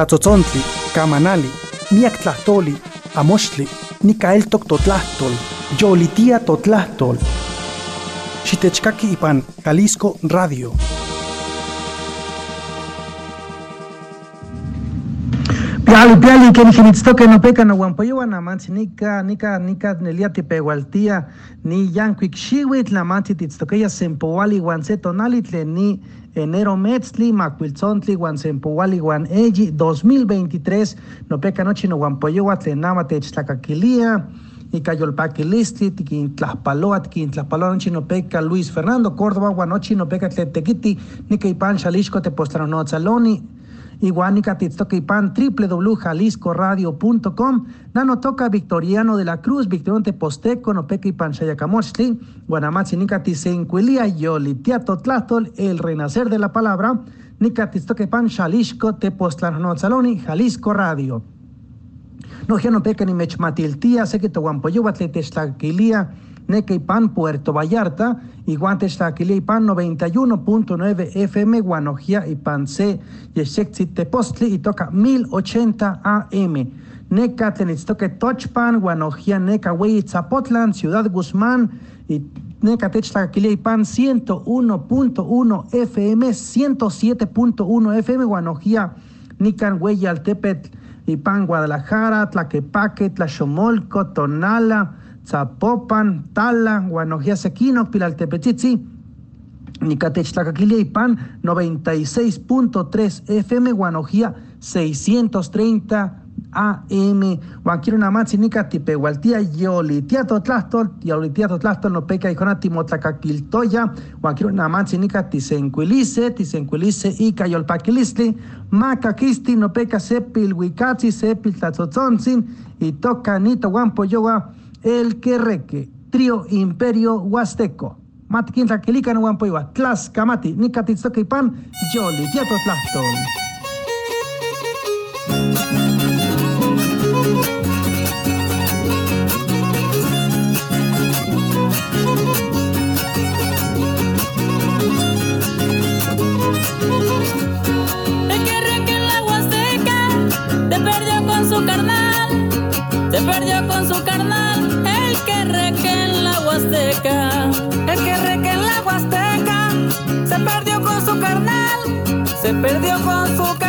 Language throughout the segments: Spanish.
tlatzotzontle, camanali, miak tlahtoli, amoxtli, nikaeltok totlahtol, yolitia totlahtol. Xitechkaki ipan Jalisco Radio. Piali, que ni no peca no guampayo na manchi nika nika nika nelia tipehualtia ni yankuik xiwit la manchi titztokeya sempowali guanse tonali ni enero metzli macuilzontli guan sempowali guan eji 2023 no peca nochi no guampayo tlen nama techtlacaquilia ika yolpaquilistli tiquintlaspaloa tiquintlaspaloa nochi no peca Luis Fernando Córdoba guan nochi no peca tlen tequiti nika ipan xalixco tepostranonozaloni Iguanica Pan www.jaliscoradio.com. Nano toca Victoriano de la Cruz, Victoriano Teposteco, Nopeca y Panchayacamochtli, Guanamatzi Nicatisенquilia, Yoli, Tiato Tlastol, el renacer de la palabra, Nicatistoquepan, Xalisco, Tepostlanozaloni, Jalisco Radio. No, ya no peca ni mechmatiltía, sé que Toguampoyuba, Tletextlaquilia, Pan Puerto Vallarta, y Guantes Pan 91.9 FM, Guanojía y Pan C, Tepostli, y toca 1080 AM. Neca Tenitztoque Tochpan, Guanojía, Neca Zapotlan, Ciudad Guzmán, y Neca Pan 101.1 FM, 107.1 FM, Guanojía, Nican Altepet, y Pan Guadalajara, Tlaquepaque, Tlachomolco, Tonala, Zapopan, Tala, Guanojía Sequino, y Pan 96.3 FM, Guanojía 630 AM, Juanquiro Namatzi, Nica Tipehualtía, Yolitia Totlastol, Yolitia Totlastol, no peca y conati Motlacaquiltoya, Juanquiro Namatzi, Nica Tisenquilice, Ica Yolpaquilistli, Macaquisti, no peca Sepil, Huicatzi, Sepil, Tlatzotzonzin, y toca Nito Guampoyoa, el Querreque, Trío Imperio Huasteco. Matkin Tlaquilica no Guampoiwa, Tlaxcamati, Nicatitzoquipan, Yoli, Tieto Tlachtol. Perdió con su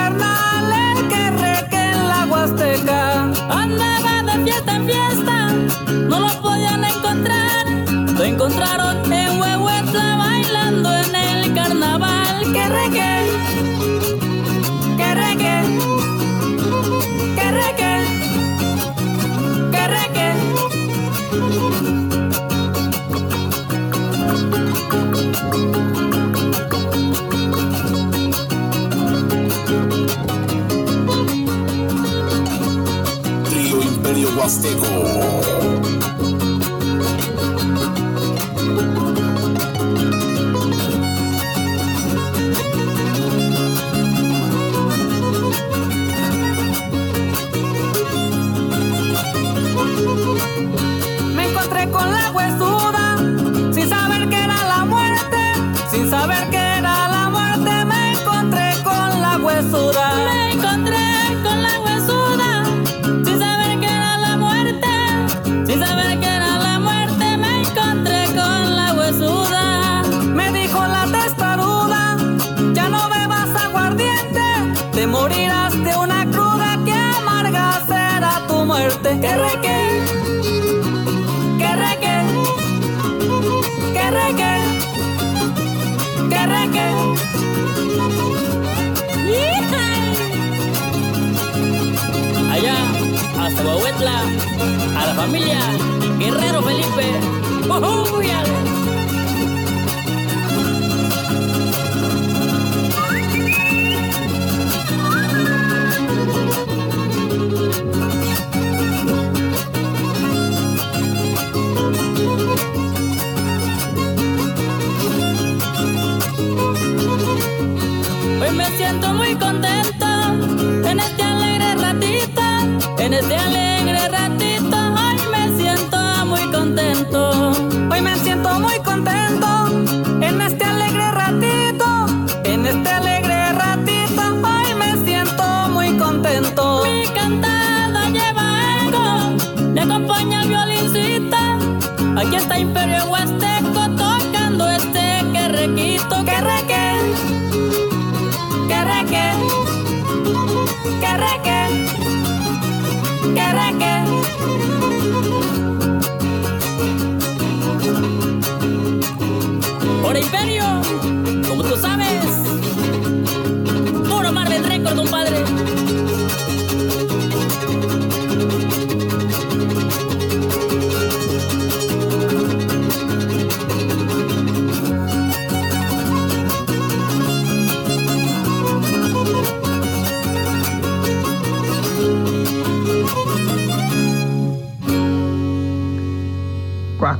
Imperio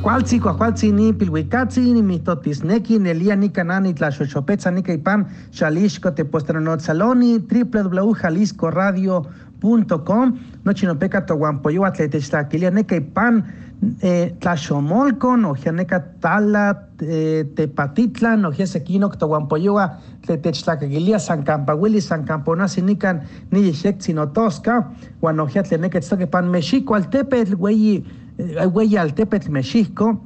κουακουάλτσι, κουακουάλτσι είναι η πιλουικάτσι, είναι η μυθό της νέκη, είναι ελία νίκα νάνη τλα σοσοπέτσα νίκα υπάν σαλίσκο τε ποστρανό τσαλόνι, τρίπλε δουλαού χαλίσκο ράδιο .com, νότσινο πέκα το γουαμπολιού ατλέτες στα κυλία νέκα υπάν τλα σομόλκον, όχι ανέκα τάλα τε güey altepetl Mexisco,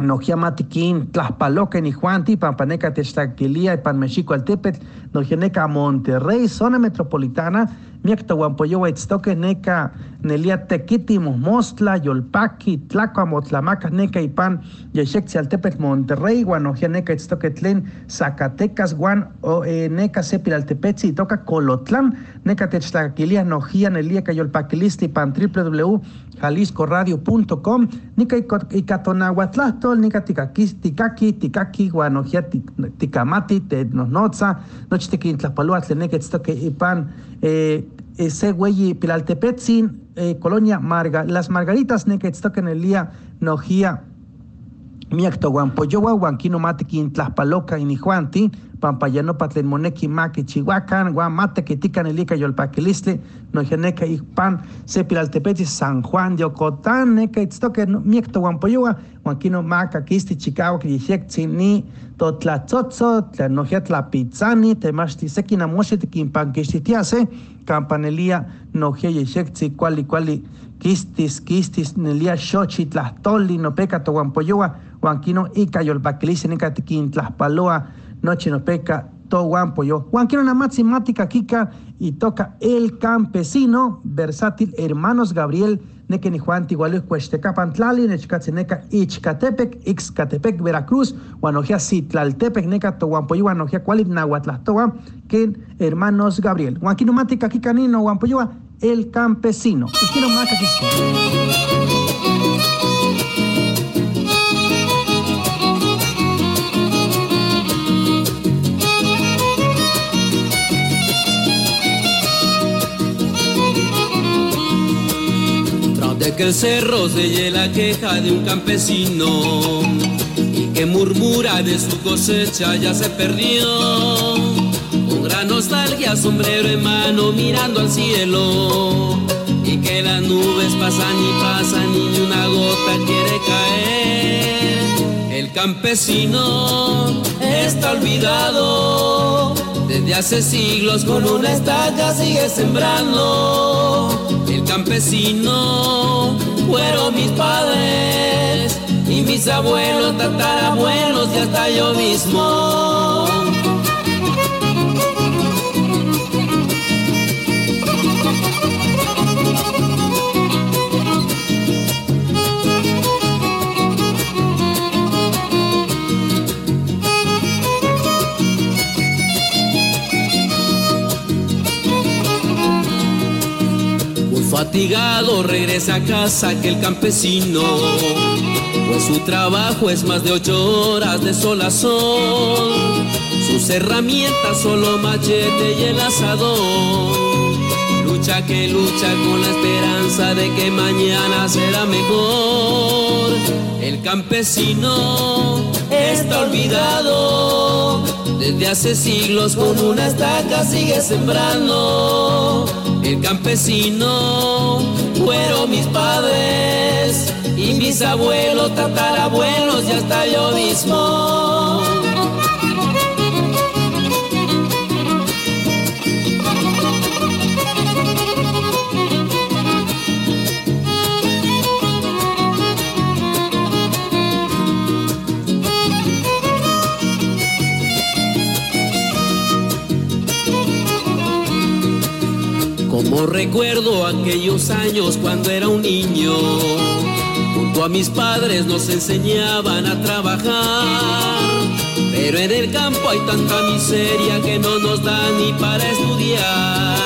Nojia Matiquín, Tlaxpaloca, ni Juanti, Pampaneca, Textaquilia, y Pan Mexico, Altepetl, Nojianeca, Monterrey, zona metropolitana, Miacta, Huampoyoa, Itztoque, Neca, Nelia, Tequiti, Mostla, Yolpaqui, Tlacua, Motlamaca, Neca, y Pan, Yexexi, Altepetl, Monterrey, Guanojia, Neca, Itztoque, Tlen, Zacatecas, Guan, eh, Neca, Sepil, Altepetzi, toca Colotlán, Neca, Textaquilia, Nojia, Nelia, Cayolpaquilisti, Pan, www jaliscoradio.com, nica icatonahuatlastol, nica ticaqui, ticaqui, ticaqui, guanojia, ticamati, tenosnotza, nochi tiquintlapaluah tleneque tztoque ipan, eh, ese güey pilaltepetzin, eh, colonia Marga, las margaritas neque tztoque en el día nojia, miacto guampoyowa, guanquino mate quintlaspaloca y nijuanti, pampayano patlenmoneki maki chihuacan, guamate que tican el ica yolpaquilistle, nojeneca pan, sepilaltepeti, San Juan de Ocotán, neca itztoque, miecto guampoyoa, guanquino maca, kisti, chicao, que ni, totlatzotzo, tlanojet la pizzani, temashti sekina mosheti kimpan kistitiase, campanelía, noje yexectzi, cuali, cuali, kistis, kistis, nelia xochi, tlahtoli, no peca, toguampoyoa, guanquino ica yolpaquilistle, neca tiquin tlaspaloa, noche no peca, to guampo yo. Juan quiero una mática kika y toca El Campesino, versátil, hermanos Gabriel, neque ni Juan Tigualu, Cuesteca, Pantlali, Nechcatzeneca, Ichcatepec, Ixcatepec, Veracruz, Guanojea, Citlaltepec, Neca, Toguampoyo, Guanojea, Cualip, Nahuatlastoa, que hermanos Gabriel. Juan quiero mática kika nino, El Campesino. Quiero maca que el cerro se la queja de un campesino y que murmura de su cosecha ya se perdió. Con gran nostalgia, sombrero en mano, mirando al cielo. Y que las nubes pasan y pasan y una gota quiere caer. El campesino está olvidado. Desde hace siglos con una estaca sigue sembrando campesino fueron mis padres y mis abuelos, tatarabuelos y hasta yo mismo. Fatigado regresa a casa aquel campesino, pues su trabajo es más de ocho horas de sol a sol. Sus herramientas solo machete y el asador. Lucha que lucha con la esperanza de que mañana será mejor. El campesino está olvidado. Desde hace siglos con una estaca sigue sembrando el campesino fueron mis padres y mis abuelos, tatarabuelos y hasta yo mismo. Como recuerdo aquellos años cuando era un niño, junto a mis padres nos enseñaban a trabajar. Pero en el campo hay tanta miseria que no nos da ni para estudiar.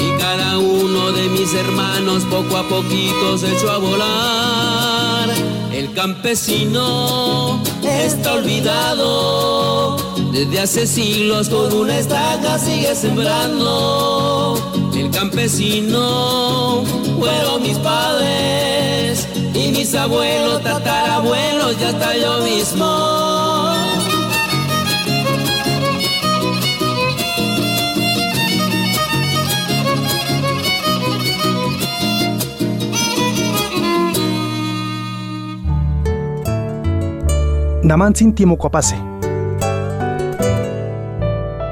Y cada uno de mis hermanos poco a poquito se echó a volar. El campesino está olvidado Desde hace siglos con una estaca sigue sembrando. El campesino fueron mis padres y mis abuelos, tatarabuelos, ya hasta yo mismo. Namantzin Timocuapase.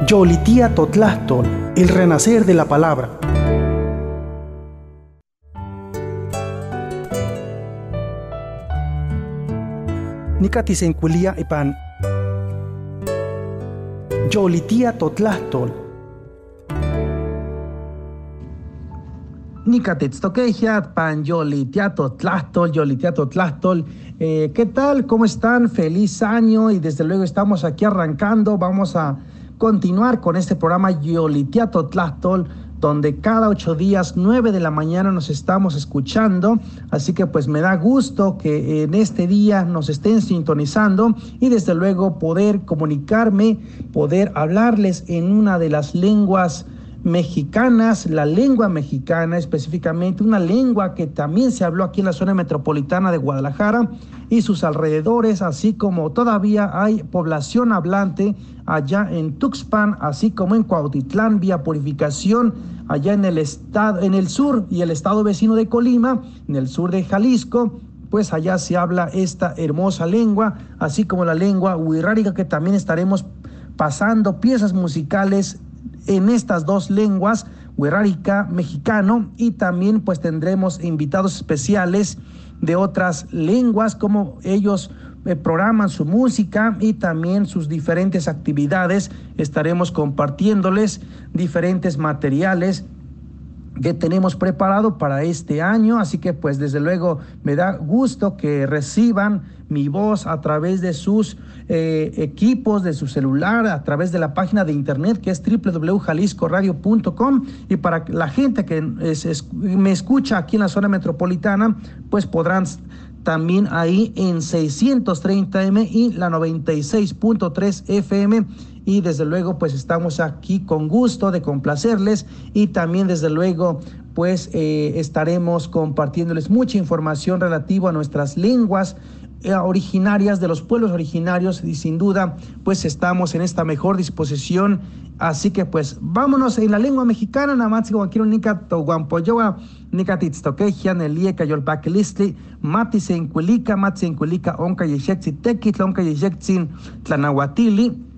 Yolitía Totlástol, el renacer de la palabra. Nicatisenculia ipan. Yolitía Totlástol, Nicatetztoquejiat, pan yolitiato tlastol, yolitiato tlastol. Eh, ¿Qué tal? ¿Cómo están? Feliz año y desde luego estamos aquí arrancando. Vamos a continuar con este programa Yolitiato Tlastol, donde cada ocho días, nueve de la mañana nos estamos escuchando. Así que pues me da gusto que en este día nos estén sintonizando y desde luego poder comunicarme, poder hablarles en una de las lenguas mexicanas, la lengua mexicana específicamente, una lengua que también se habló aquí en la zona metropolitana de Guadalajara y sus alrededores, así como todavía hay población hablante allá en Tuxpan, así como en Cuautitlán, vía purificación, allá en el estado, en el sur y el estado vecino de Colima, en el sur de Jalisco, pues allá se habla esta hermosa lengua, así como la lengua huirrárica que también estaremos pasando piezas musicales en estas dos lenguas, huerrárica, mexicano, y también pues tendremos invitados especiales de otras lenguas, como ellos eh, programan su música y también sus diferentes actividades. Estaremos compartiéndoles diferentes materiales que tenemos preparado para este año, así que pues desde luego me da gusto que reciban mi voz a través de sus eh, equipos, de su celular, a través de la página de internet que es www.jaliscoradio.com y para la gente que es- es- me escucha aquí en la zona metropolitana, pues podrán también ahí en 630M y la 96.3 FM y desde luego pues estamos aquí con gusto de complacerles y también desde luego pues eh, estaremos compartiéndoles mucha información relativa a nuestras lenguas originarias de los pueblos originarios y sin duda pues estamos en esta mejor disposición. Así que pues vámonos en la lengua mexicana nada más como quiero nica toguampoyoa nica titztoquejia nelieca yolpaquilistli mati se encuilica mati se encuilica onca yexexi tequitl onca yexexin tlanahuatili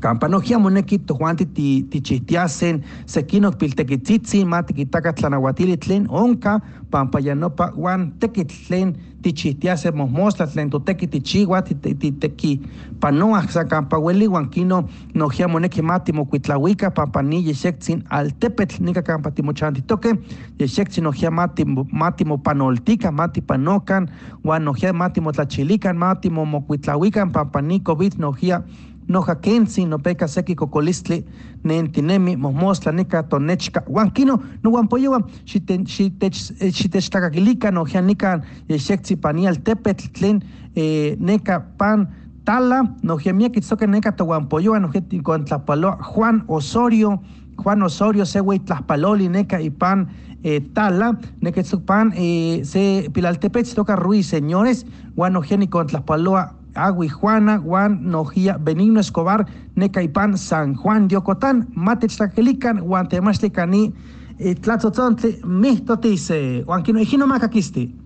Campanojia moneki tojuanti ti tichihtiasen sekinok piltekitzitsin ma tikitaka tlanahuatili tlen onka pampayanopa wan tekitl tlen tichihtiase mojmostla tlen toteki tichiua titeki panoa sa kampaueli wan kino nojia moneki ma timokuitlauika pampani yexektzin altepetl nika kampa timochantitoke yexektzin nojia ma timo- ma timopanoltika ma tipanokan wan nojia ma timotlachilikan ma timomokuitlauikan pampani covid nojia noja kensi no peka seki kokolistli nentinemi mojmostla nika tonechka wan kino no wan poyewan xitechtlakakilika noja nika yexektzi pani altepetl tlen eh, neka pan tala noja miek itzoke neka towanpoyowan noja tikontlapaloa Juan Osorio Juan Osorio se wey tlaspaloli neka ipan eh, tala itzok pan eh, se pilaltepetz toca Ruiz señores wan noja nikontlaspaloa Agui Juana, Juan Nojía, Benigno Escobar, Necaipan, San Juan de Ocotán, Matechtlaquelican, Guantemachlicani, Tlatzotzontle, Mihtotice, Juanquino Ejino Macaquisti.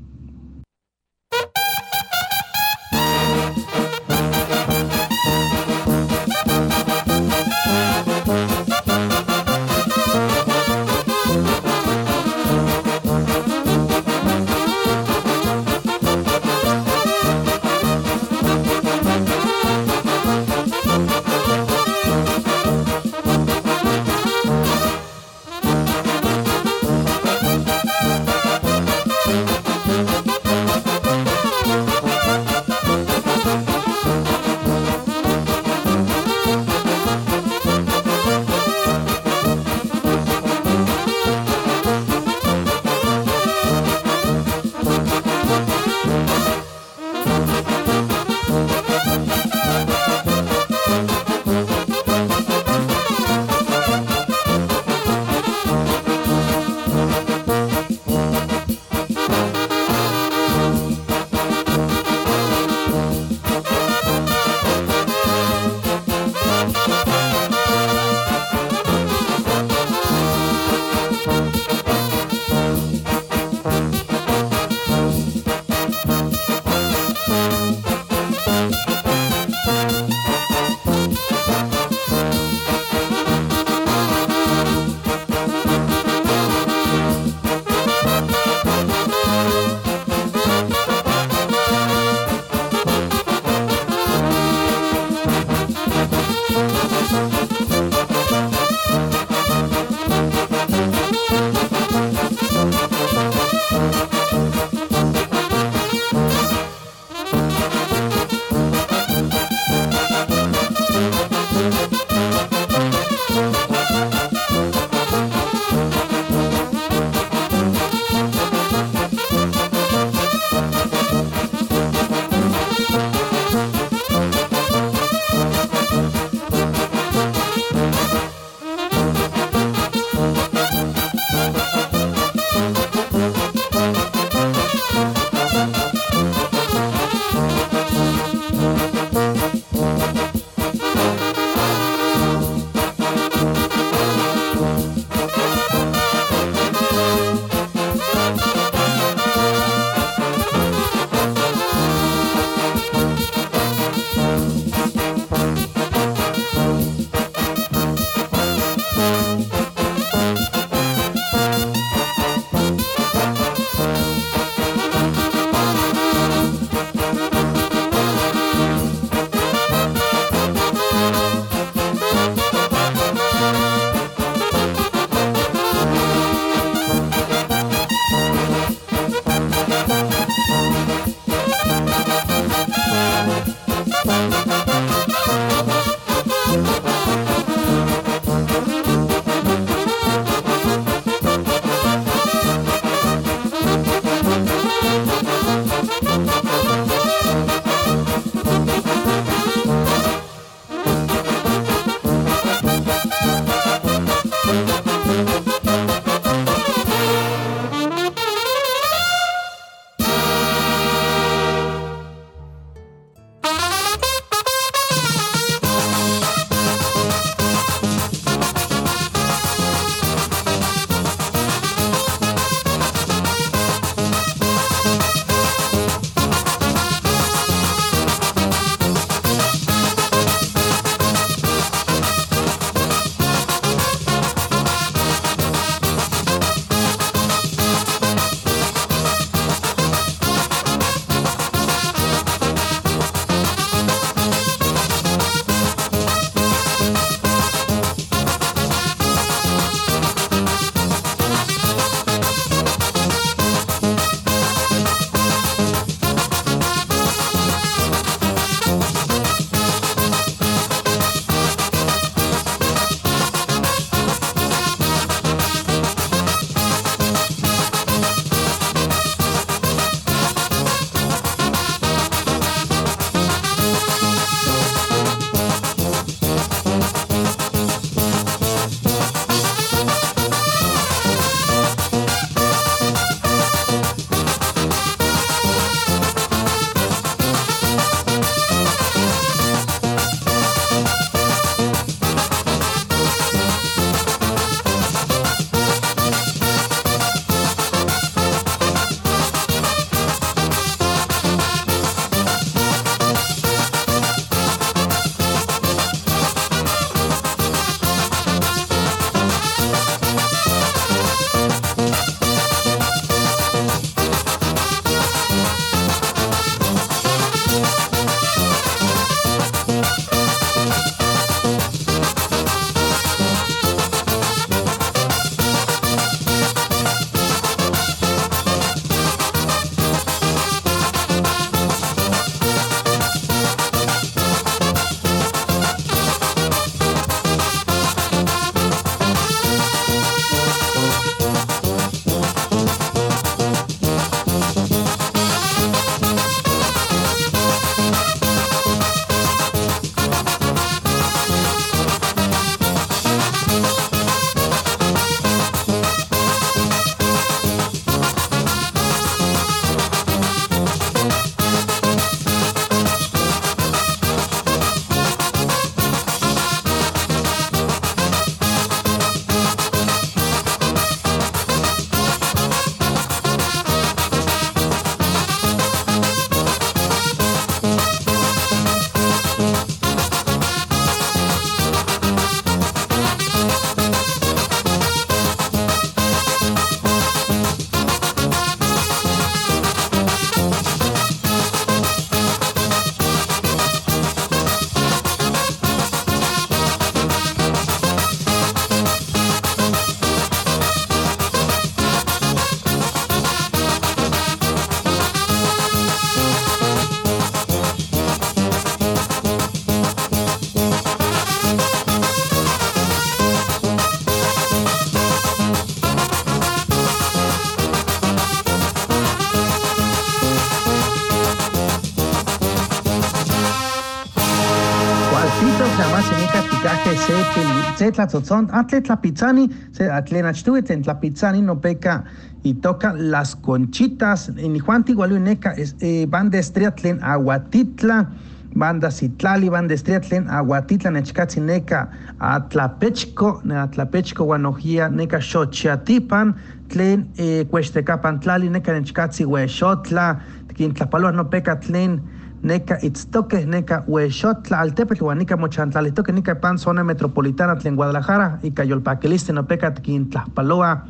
Sepil Zetla Tzotzon Atle Tlapizani se Atlen Achtui Tlen Tlapizani no peca y toca las conchitas. En Juan Tigualuneca eh, van de estria Tlen Aguatitla. Banda Citlali, banda Estriatlen, Aguatitla, Nechkatzineca, Atlapechco, Atlapechco, Guanojía, Neca Xochiatipan, Tlen, eh, Cuestecapan, Tlali, Neca Nechkatzi, Huexotla, Quintlapaloa, no peca, Tlen, Neca Itztoque, Neca Huexotla, Altepetl, Huanica Mochantlalistoque, Neca Pan, zona metropolitana, Tlen Guadalajara, y Cayolpaqueliste, no peca, Quintlapaloa.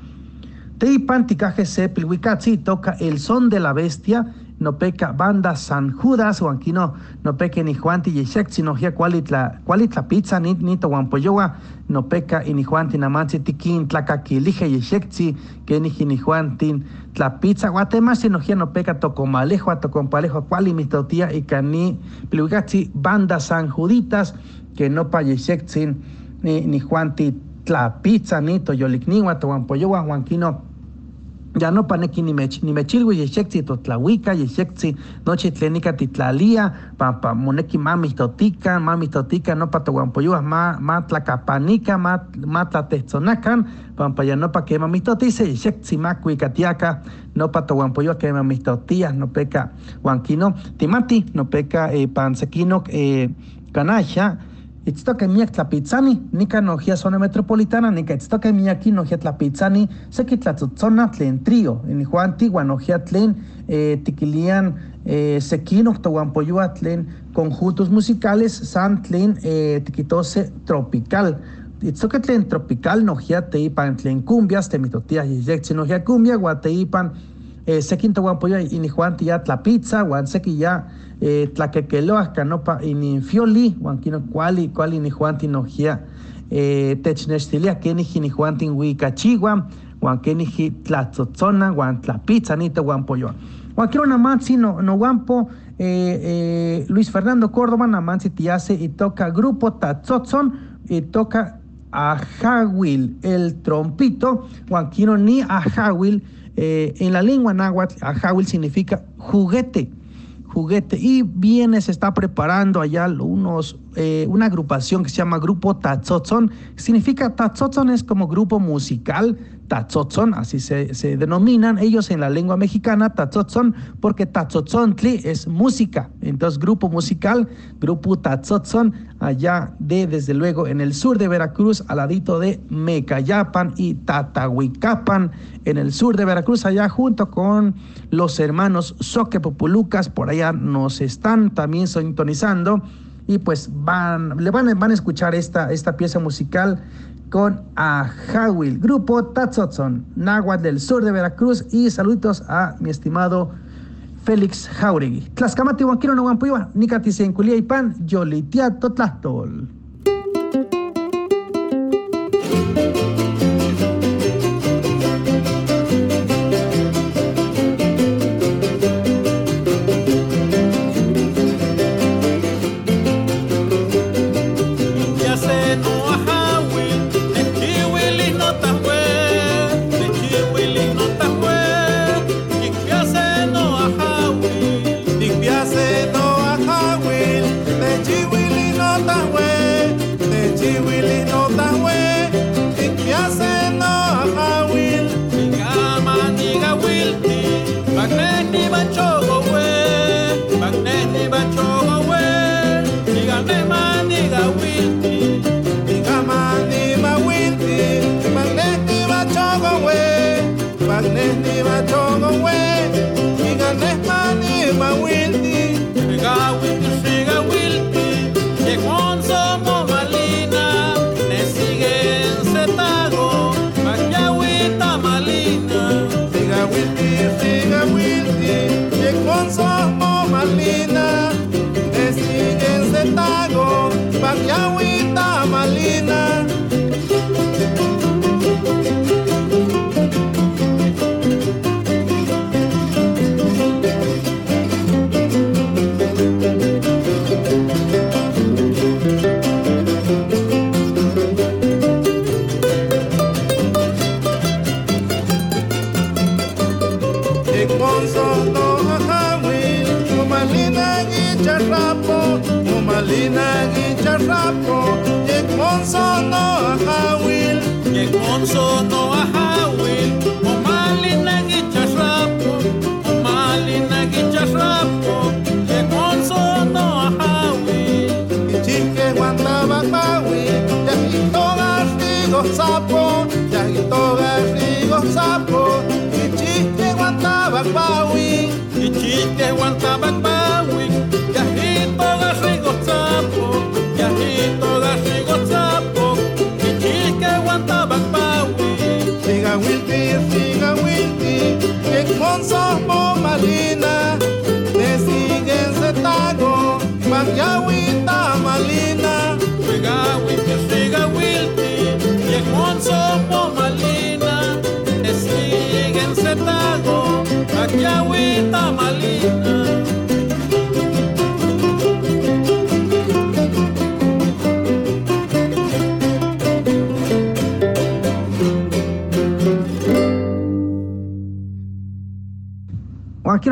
Teipan, Ticaje, Sepil, Huicatzi, toca el son de la bestia, no peca banda San Judas, Huanquino, no peca ni Juanti Yeshek, sino ya cualitla, cualitla pizza, ni ni to Huampoyoa, no peca ni Juanti namansi tikin, tlacaquilige Yeshekzi, que ni ni Juantin, tla pizza, Guatemala, peca tocomalejo, tocompalejo, cuali mitotía y cani, pliugatzi, banda San Juditas, que no pa Yeshekzi, ni, ni Juanti, tla pizza, ni to yolikniwa, to Huampoyoa, Huanquino, ya no paneki ni mech ni mechilwi yexekzi totlahuica yexekzi noche tlenica titlalía pa pa moneki mami totica mami totica no pa toguampoyuas ma ma tlacapanica ma ma tlatehzonacan pa pa ya no pa que mami totice yexekzi ma cuicatiaca no pa toguampoyuas que mami totías no peca huanquino timati no peca eh, pansequino eh, canacha Itztoque miak tlapitzani, nika nojia zona metropolitana, nika itztoque miaki nojia tlapitzani, seki tlatzotzona tlen trío, en Juan Tigua nojia tlen eh, tiquilian eh, sequino toguampoyua tlen conjuntos musicales, san tlen eh, tiquitose tropical. Itztoque tlen tropical nojia teipan tlen cumbias, temitotia yeyexi nojia cumbia, guateipan eh, sequin toguampoyua y ni Juan tia tlapizza, guan seki ya eh, tlaquequeloas canopa ininfioli, huanquino cuali, cuali ni juantin nojia, eh, technextilia keniji ni juantin huicachigua, huan keniji tlatzotzona, huan tlapizza nito huan polloa. Huanquino namansi no, no guampo, eh, eh, Luis Fernando Córdoba namansi tiase y toca grupo tatzotzon y toca a Jawil, el trompito, Huanquino ni a Jawil, eh, en la lengua náhuatl, a Jawil significa juguete juguete y viene, se está preparando allá unos, eh, una agrupación que se llama Grupo Tatzotzon. Significa Tatzotzon es como grupo musical, Tatzotzon, así se, se, denominan ellos en la lengua mexicana, Tatzotzon, porque Tatzotzontli es música. Entonces, grupo musical, Grupo Tatzotzon, allá de, desde luego, en el sur de Veracruz, al ladito de Mecayapan y Tatahuicapan, en el sur de Veracruz, allá junto con los hermanos Soque Populucas, por allá nos están también sintonizando y pues van, le van, van a escuchar esta, esta pieza musical con Ajawil, grupo Tatzotzon, Náhuatl del sur de Veracruz y saludos a mi estimado Félix Jauregui. Tlaxcamati Huanquiro Nicatice en Culia y Pan, Yolitia Totlastol. Garrigo sapo, ichike guantaba pawi, siga wilti, siga wilti, que mo malina, you.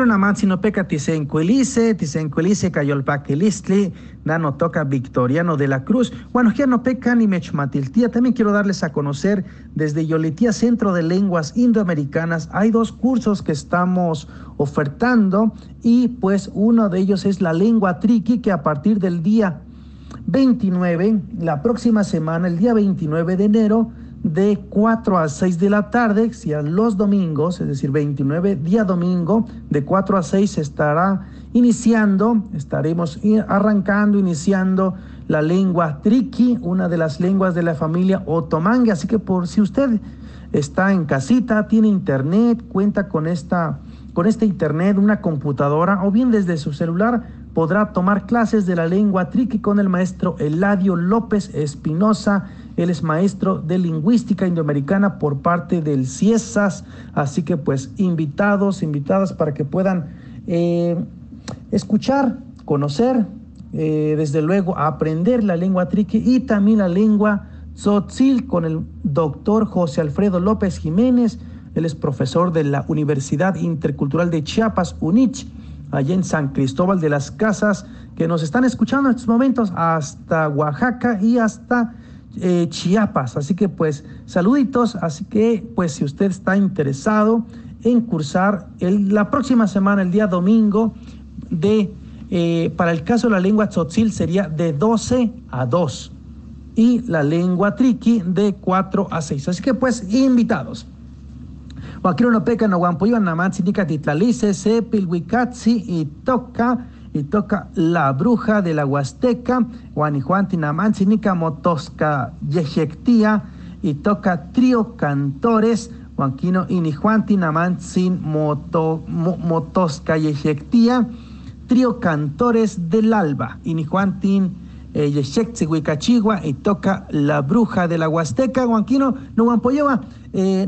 Naman sinopeca tisencuelice, tisencuelice cayolpaquelistli, nano toca Victoriano de la Cruz. No peca ni mechmatiltía. También quiero darles a conocer desde Yolitía Centro de Lenguas Indoamericanas. Hay dos cursos que estamos ofertando y pues uno de ellos es la lengua triqui que a partir del día 29, la próxima semana, el día 29 de enero, de 4 a 6 de la tarde, si a los domingos, es decir, 29 día domingo, de 4 a 6 se estará iniciando, estaremos arrancando, iniciando la lengua triqui, una de las lenguas de la familia otomangue, así que por si usted está en casita, tiene internet, cuenta con esta con este internet, una computadora o bien desde su celular podrá tomar clases de la lengua triqui con el maestro Eladio López Espinosa. Él es maestro de lingüística indoamericana por parte del CIESAS. Así que pues invitados, invitadas para que puedan eh, escuchar, conocer, eh, desde luego aprender la lengua triqui y también la lengua tzotzil con el doctor José Alfredo López Jiménez. Él es profesor de la Universidad Intercultural de Chiapas, UNICH allá en San Cristóbal de las Casas, que nos están escuchando en estos momentos hasta Oaxaca y hasta eh, Chiapas. Así que pues saluditos, así que pues si usted está interesado en cursar la próxima semana, el día domingo, de, eh, para el caso de la lengua tzotzil sería de 12 a 2 y la lengua triqui de 4 a 6. Así que pues invitados. Wakiro no peca no guampoyo namansi nika titlalice sepil y toca y toca la bruja de la Huasteca, nika motosca yejectía y toca trío cantores, Juanquino inijuanti namansin moto, motosca yejectía, trío cantores del alba, inijuantin eh, Yeshekzi Huicachigua y toca La Bruja de la Huasteca, Huanquino, no Huampoyewa, eh,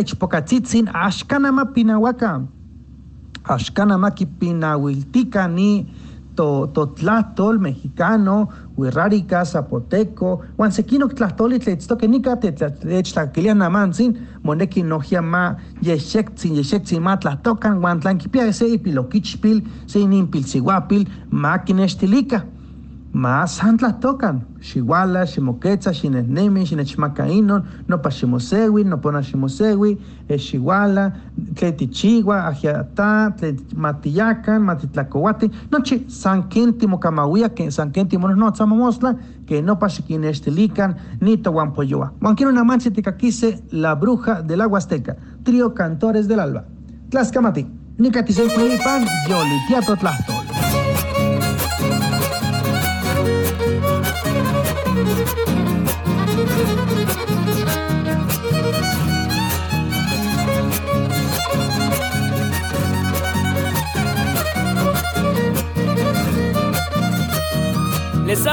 Ichpocatzitzin, Ashkanama Pinahuaca, Ashkanama Pinahuiltica, ni to, Totlatol, mexicano, Huirrárica, Zapoteco, Huansequino, Tlahtoli, Tletztoque, Nika, Tetztlaquiliana Mansin, Moneki, Nojiama, Yeshektzin, Yeshektzin, Matlatocan, Huantlanquipia, ese Piloquichpil, Seinimpil, Siguapil, Maquinestilica más antlas tocan. Xihuala, Ximoquetza, Xinesnemi, Xinechmacainon, no pa Ximosewi, no pona Ximosewi, Xihuala, Tletichigua, Ajiatá, Matiyacan, Matitlacohuati, noche San Quentimo Camauia, que San Quentimo no tzamamosla, que no pa Xiquinestilican, ni Tohuampoyoa. Manquino una mancha ticaquise, la bruja del agua azteca, trío cantores del alba. Tlascamati, Nicatizen Filipan, Yolitiato Tlastol.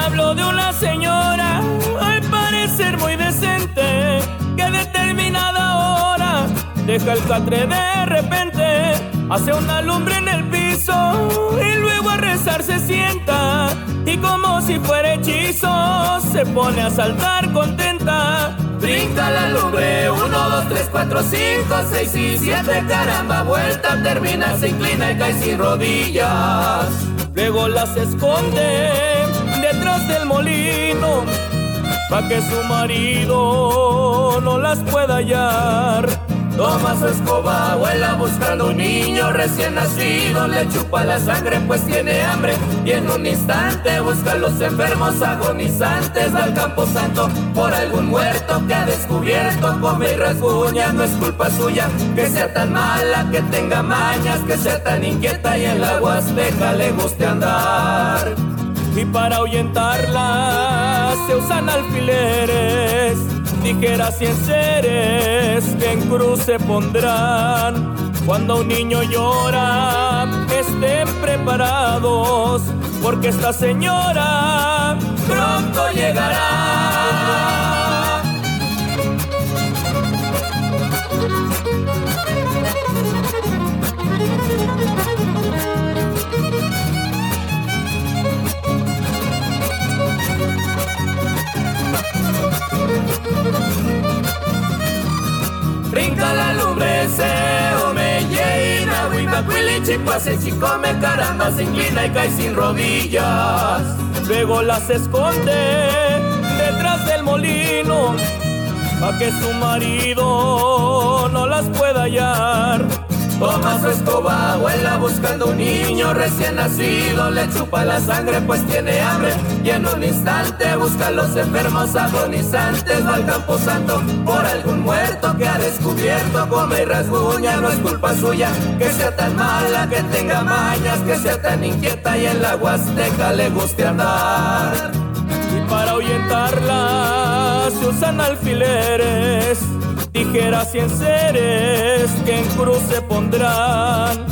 Hablo de una señora, al parecer muy decente, que determinada hora deja el catre de repente, hace una lumbre en el piso y luego a rezar se sienta. Y como si fuera hechizo, se pone a saltar contenta. Brinca la lumbre, 1, 2, 3, 4, 5, 6 y 7, caramba, vuelta, termina, se inclina y cae sin rodillas. Luego las esconde del molino pa' que su marido no las pueda hallar. Toma su escoba, vuela buscando un niño recién nacido, le chupa la sangre pues tiene hambre y en un instante busca a los enfermos agonizantes al campo santo por algún muerto que ha descubierto, come y rasguña, no es culpa suya que sea tan mala, que tenga mañas, que sea tan inquieta y en la huasteca le guste andar. Y para ahuyentarla se usan alfileres tijeras y enseres que en cruz se pondrán. Cuando un niño llora, estén preparados, porque esta señora pronto llegará. Se chico me caramba, se inclina y cae sin rodillas. Luego las esconde detrás del molino, pa' que su marido no las pueda hallar. Toma su escoba, vuela buscando un niño recién nacido, le chupa la sangre pues tiene hambre y en un instante busca a los enfermos agonizantes, va al campo santo por algún muerto que ha descubierto, come y rasguña, no es culpa suya que sea tan mala, que tenga mañas, que sea tan inquieta y en la huasteca le guste andar. Y para ahuyentarla se usan alfileres tijeras y enseres que en cruz se pondrán.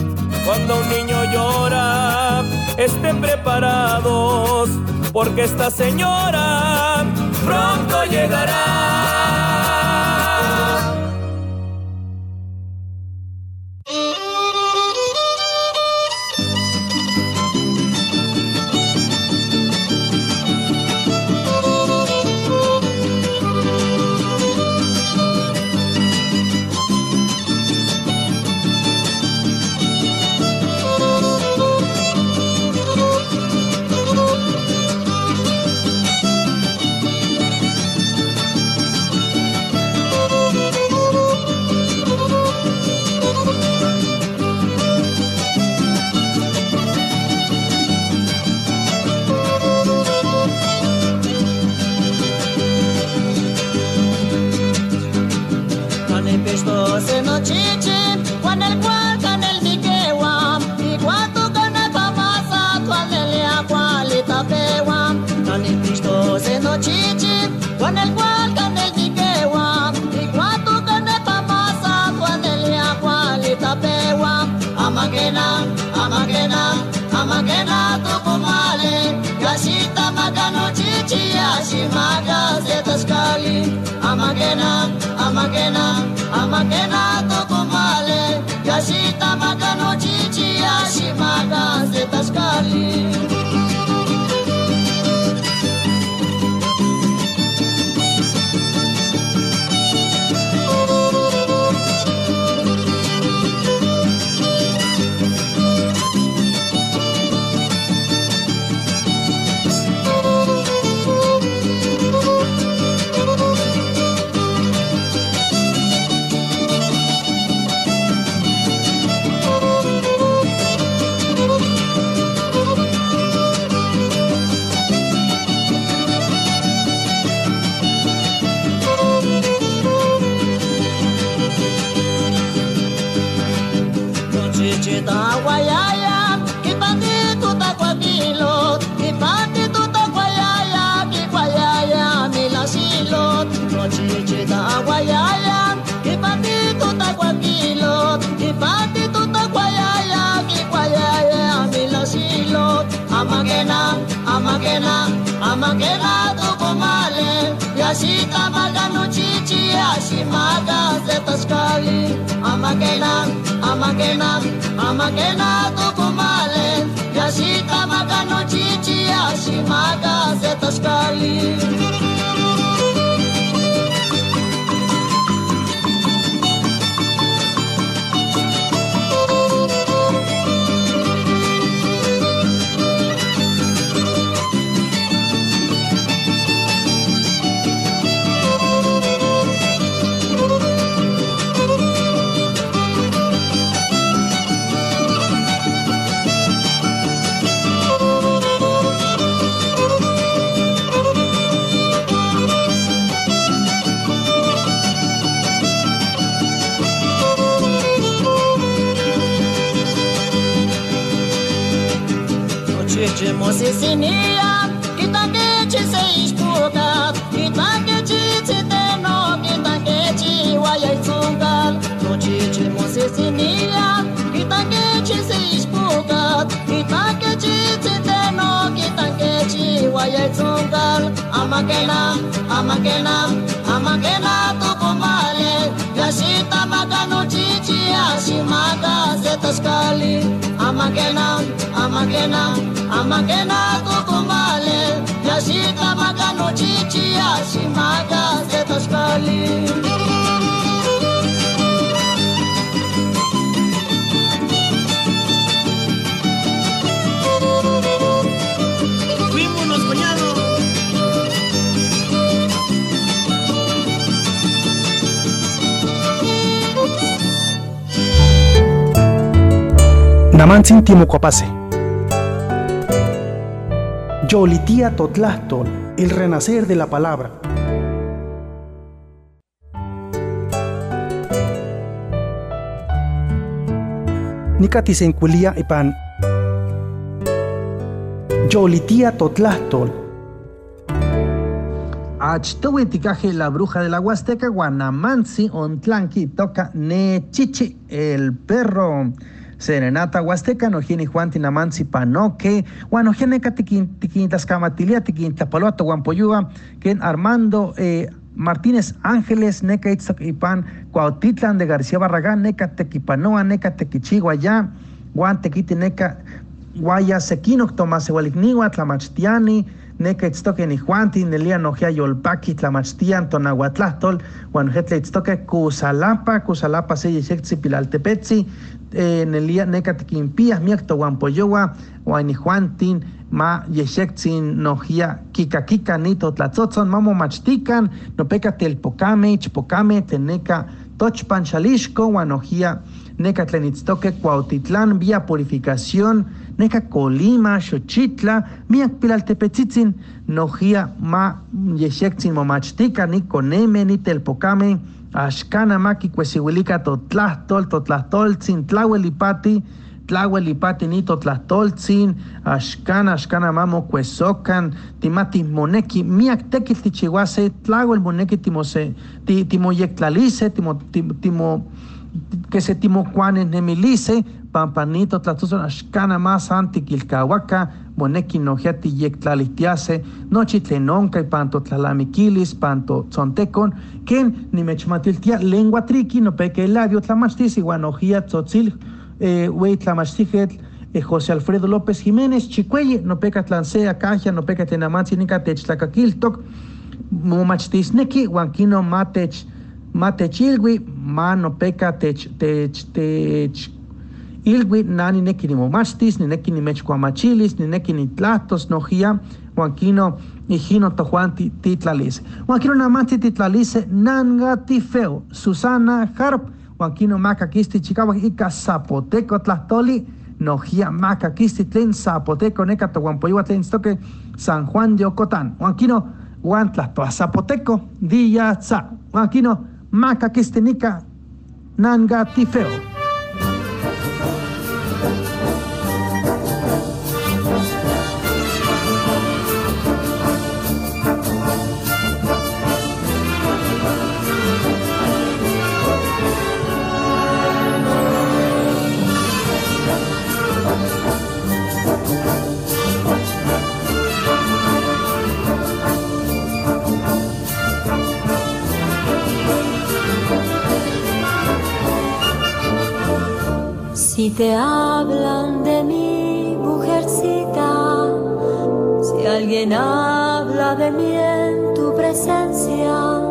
Cuando un niño llora, estén preparados, porque esta señora pronto llegará. Itchiyashi mada zeta skali. Amagena, amagena, amagena tokumale Yashita magano chichiyashi mada zeta skali. Shimada Zeta Skali Amakena, Amakena, Amakena Tokumale Yashita Makano Chichi Ashimada Zeta Skali Amakena, Amakena, Amakena Tokumale Yashita Makano Chichi Você se mia, kitakete se iskukat, kitakete se teno, kitakete wayai tsungat. Nochichi você se mia, kitakete se iskukat, kitakete se teno, kitakete wayai tsungat. Amakena, amakena, amakena tokomai maga notiti asimaga zetaskali amagena amagena amagena kukumale yashita maga notiti asimaga zetaskali Namantzin. Yolitía Totlastol, el renacer de la palabra. Nicatisenculia ipan. Yolitía Totlastol, Achtowe tikaje la bruja de la Huasteca, Guanamansi, Ontlanqui, toca Nechichi, el perro. Serenata Huasteca, Nojini Juan Tinamansi Panoque, Guanogeneca Tiquintas Camatilia, Tiquintas Paloto, Guampoyuba, Ken Armando eh, Martínez Ángeles, Neca Itztoquipan, Cuautitlan de García Barragán, Neca Tequipanoa, Neca Tequichiguayá, Guan Tequiti Neca Guaya Sequino, Tomás Igualigniwa, Tlamachtiani, Nijuanti, Nelia Nojea Yolpaki, Tlamachtian, Tonahuatlastol, Guanojetle Itztoque Cusalapa, Cusalapa Seyexexi Pilaltepetzi, eh, Nelia Neca Tequimpias, Miacto Guampoyowa, Guanijuantin, ma yexektzin nojia kika kika nito tlatzotzon mamo machtikan nopeka telpokame chpokame teneca tochpan xalixco uan nojia neca tlenitztoque cuautitlán vía purificación neca colima xochitla miak pilaltepetzitzin nojia ma yexektzin momachtika ni coneme ni telpokame axcana ma kikuesiuilika totlahtol totlahtoltzin tlauelipati tlahuelipati nito tlahtoltzin, axkan, axkan amamo cuesocan, timati moneki, miak tekil tichihuase, tlahuel moneki timose, ti, timoyectlalice, timo, timo, timo, que se timocuanes nemilice, pampanito tlatuzon, axkan amas antiquilcahuaca, moneki nojiati yectlalitiase, nochi tlenonca y panto tlalamiquilis, panto tzontecon, ken nimechmatiltia lengua triqui, no peque el labio tlamachtis, igual ojia tzotzil, eh, Wey Tlamachtijet, eh, José Alfredo López Jiménez, Chicueye, no peca tlancea, caja, no peca tenamatzi, nica techtlacakiltok, momachtisneki, huanquino matech, matech ilgui, ma no peca tech, tech, tech, ilgui, nani neki ni momachtis, ni neki ni mechcuamachilis, ni neki ni tlatos, nojia, huanquino, hijino tojuan titlalice. Huanquino namanti titlalice, nanga tifeo, Susana Harp, Juanquino Macaquisti Chicago Ica Zapoteco Tlastoli Nojia Macaquisti Tlen Zapoteco Neca Tohuampoyua Tlen San Juan de Ocotán Juanquino Huantlastoa Zapoteco Dilla Tza Juanquino Macaquisti Nica Nanga Tifeo te hablan de mi mujercita, si alguien habla de mí en tu presencia,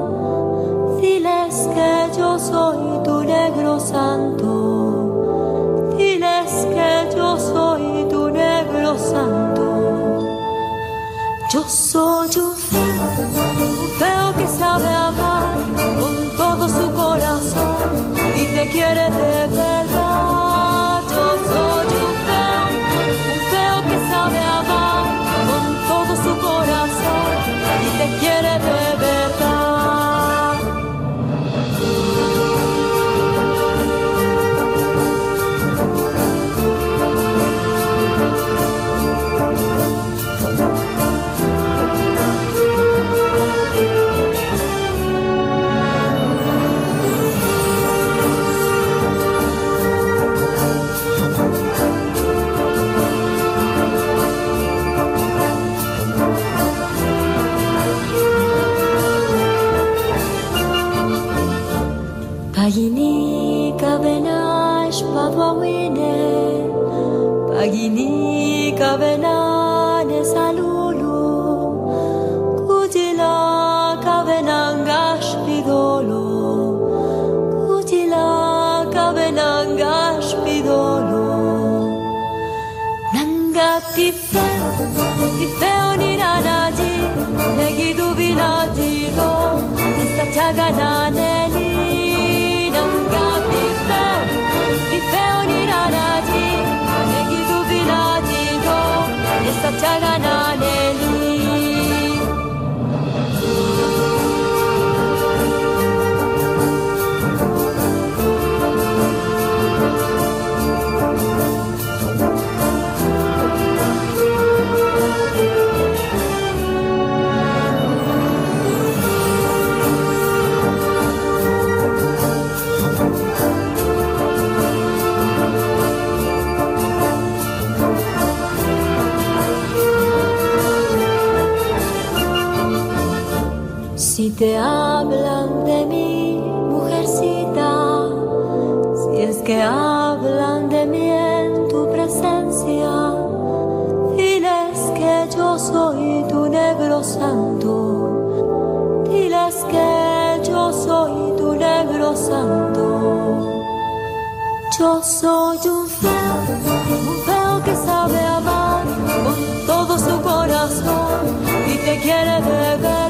diles que yo soy tu negro santo, diles que yo soy tu negro santo. Yo soy un feo, que sabe amar con todo su corazón y te quiere de γίνει καβενάνε σαν λούλου κουτιλά καβενάν γασπιδόλο κουτιλά καβενάν γασπιδόλο Νάγκα πιφέ, πιφέ ονειρά να τη του βιλάτικο της τα Te hablan de mí, mujercita, si es que hablan de mí en tu presencia, diles que yo soy tu negro santo, diles que yo soy tu negro santo. Yo soy un feo, un feo que sabe amar con todo su corazón y te quiere de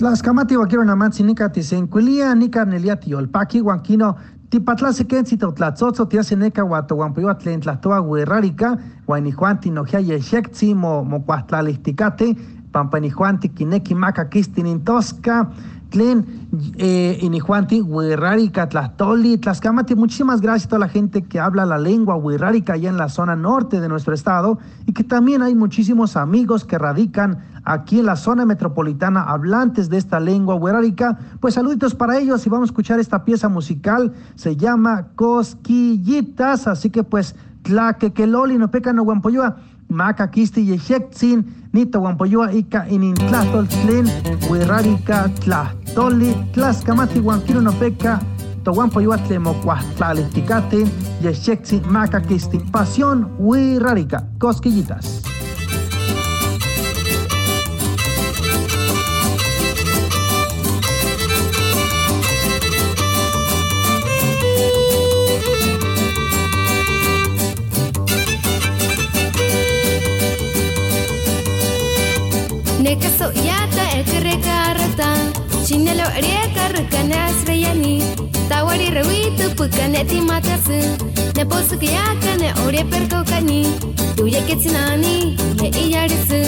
Tlaskamati wakiro namatsi nika tisenkulia nika nelia tiolpaki huanquino tipatla sequenzi totlatzotzo tiase neka huatohuampoyoa tlen tlahtoa huerrarica huan ijuan tinojia yexectzi mo mocuahtlalihticate tlen eh, inijuanti huerrarica tlahtoli tlaskamati muchísimas gracias a toda la gente que habla la lengua huerrarica allá en la zona norte de nuestro estado y que también hay muchísimos amigos que radican aquí en la zona metropolitana hablantes de esta lengua huerárica. Pues saluditos para ellos y vamos a escuchar esta pieza musical. Se llama Cosquillitas. Así que pues Tlaquequeloli no peca no guampoyoa. Maca Kisti Yexectzin, Nito Guampoyoa Ika Inintlahtol Tlen, Huerárica Tlahtoli, Tlaskamati Guanquiro no peca, Toguampoyoa Tlemocuahtlalihticate, Yexectzin Maca Kisti, Pasión Huerárica, Cosquillitas. Necaso yata da, ekerreka arrata Chinelo erieka rukane asreyani da, Tawari rewitu pukane timatasu Ne posuke yaka ne ore perkokani Tuye ketsinani ne iyarisu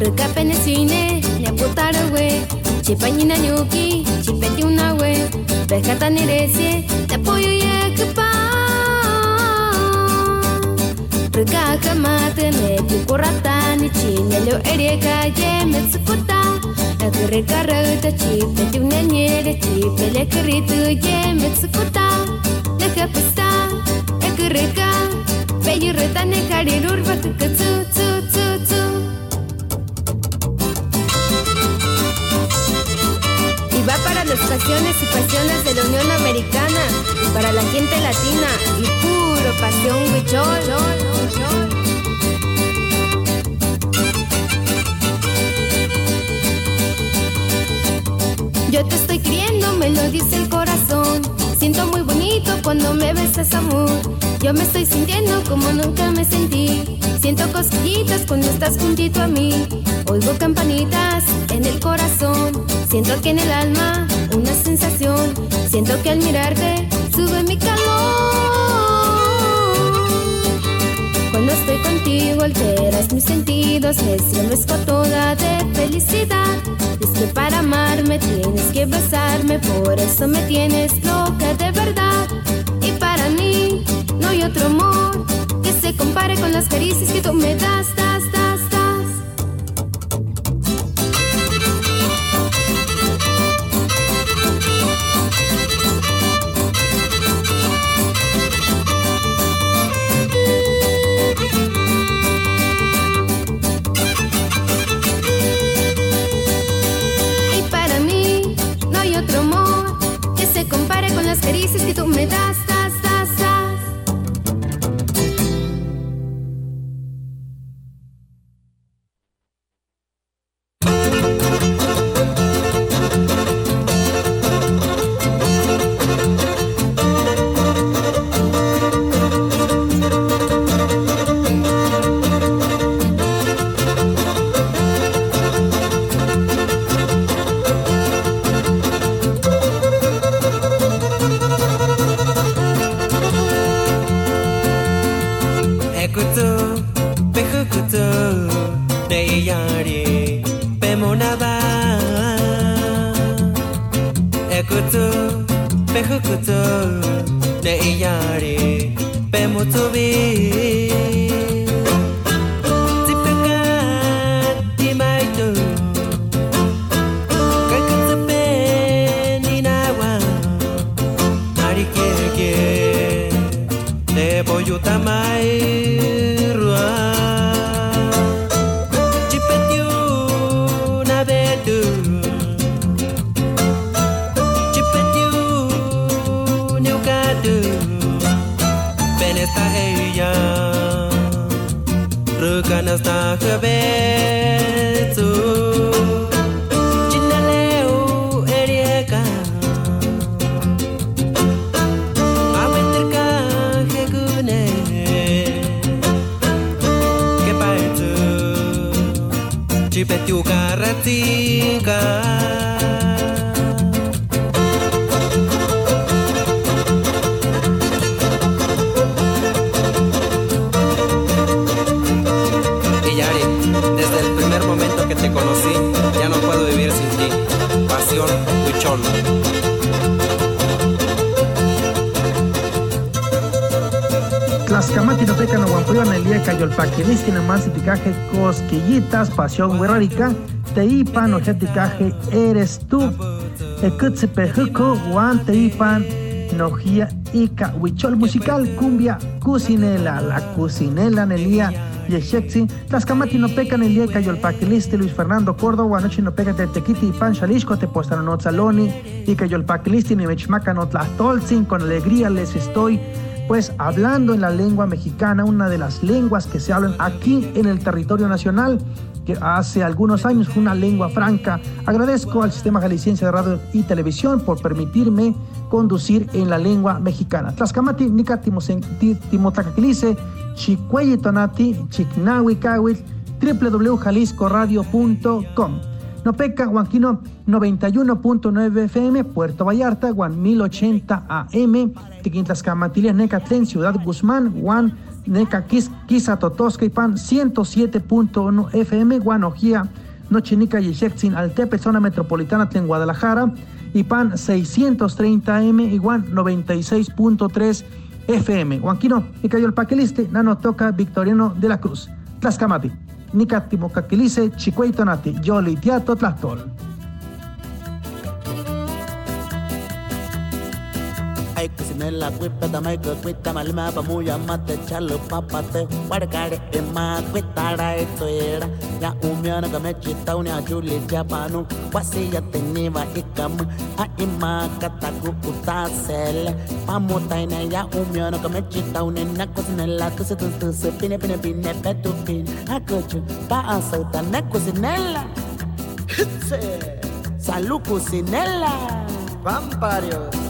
Ruka pene suine ne putarawe Chipanyina nyuki chipetiunawe Bekata nirese ne poyu yekupa Прыга хаматы не кукурата не чинелю эрека емец кута Эдгары карыта чипта дивня не лети Пеле крыту емец кута Леха пыста Эдгары ка Пейрыта не карилур вакыка цуцу pasiones y pasiones de la Unión Americana para la gente latina y puro pasión huichol. Yo te estoy queriendo, me lo dice el corazón. Siento muy bonito cuando me besas amor. Yo me estoy sintiendo como nunca me sentí. Siento cosquillitas cuando estás juntito a mí. Oigo campanitas en el corazón. Siento que en el alma una sensación. Siento que al mirarte sube mi calor. Cuando estoy contigo alteras mis sentidos, me estremezco toda de felicidad. Es que para amarme tienes que besarme, por eso me tienes loca de verdad. Y para mí no hay otro amor que se compare con las caricias que tú me das, pasión huerarica, teipan no jeticaje eres tú. Ecutsepejuco, guan teipan, nojía ica, huichol musical, cumbia, cucinela, la cucinela en el día Yeshexi, Tlaxcamati no peca en el día cayolpaquilisti, Luis Fernando Córdoba, anoche no peca de tequiti y pan xalisco, te postaron no tzaloni, y cayolpaquilisti ni mechmaca no tlastolzin, con alegría les estoy pues hablando en la lengua mexicana, una de las lenguas que se hablan aquí en el territorio nacional, que hace algunos años fue una lengua franca. Agradezco al Sistema Jalisciense de Radio y Televisión por permitirme conducir en la lengua mexicana. Tlaxcamati, Nica Timotacaquilice, Chicueyi Tonati, Chicnahui Cahuitl, www.jaliscoradio.com. Nopeca, Huanquino 91.9 FM, Puerto Vallarta, Guan 1080 AM, Tiquintlascamatilia, Necatlen, Ciudad Guzmán, Guan Neca Quisa Totosca y Pan 107.1 FM, Guanojía, Nochinica y Yexin, Altepe, zona metropolitana en Guadalajara, y Pan 630 AM, y Guan 96.3 FM. Huanquino, y cayó el paqueliste, Nano Toca, Victoriano de la Cruz. Tlaxcamati. Nica Timocaquilice, Chicuey Tonati, Yoli Tiato Tlastol. Mic నెల క్విప్పద మైకు క్విత్త మళ్ళీ మా పమూయ మత చల్లు పప్పత పడకాడి ఎమ్మా క్విత్తాడాయితో ఏడ యా ఉమ్యాన గమెచ్చి తౌని ఆ జూలి జపాను వసియత్ నీవ ఇకమ్ ఆ ఇమ్మా కత్తకు కుతా సెల్ పమ్ముతైన యా ఉమ్యాన గమెచ్చి తౌని నక్కుసి నెల కుసి తుసు పిన పిన పిన్న పెట్టు పిన్ ఆ కుచు పా సౌత నక్కుసి నెల Saluco Sinella. Vamparios.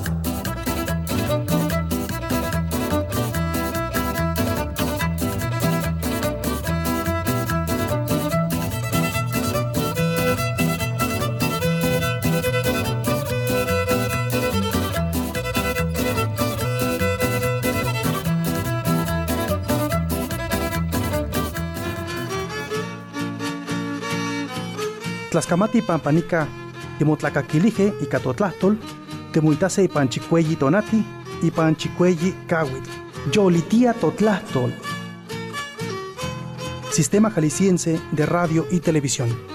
Tlaxcamati pampanica timotlacaquilije y catotlastol, temuitase y panchicuelli tonati y panchicuelli cahuitl, yolitia totlastol. Sistema Jalisciense de Radio y Televisión.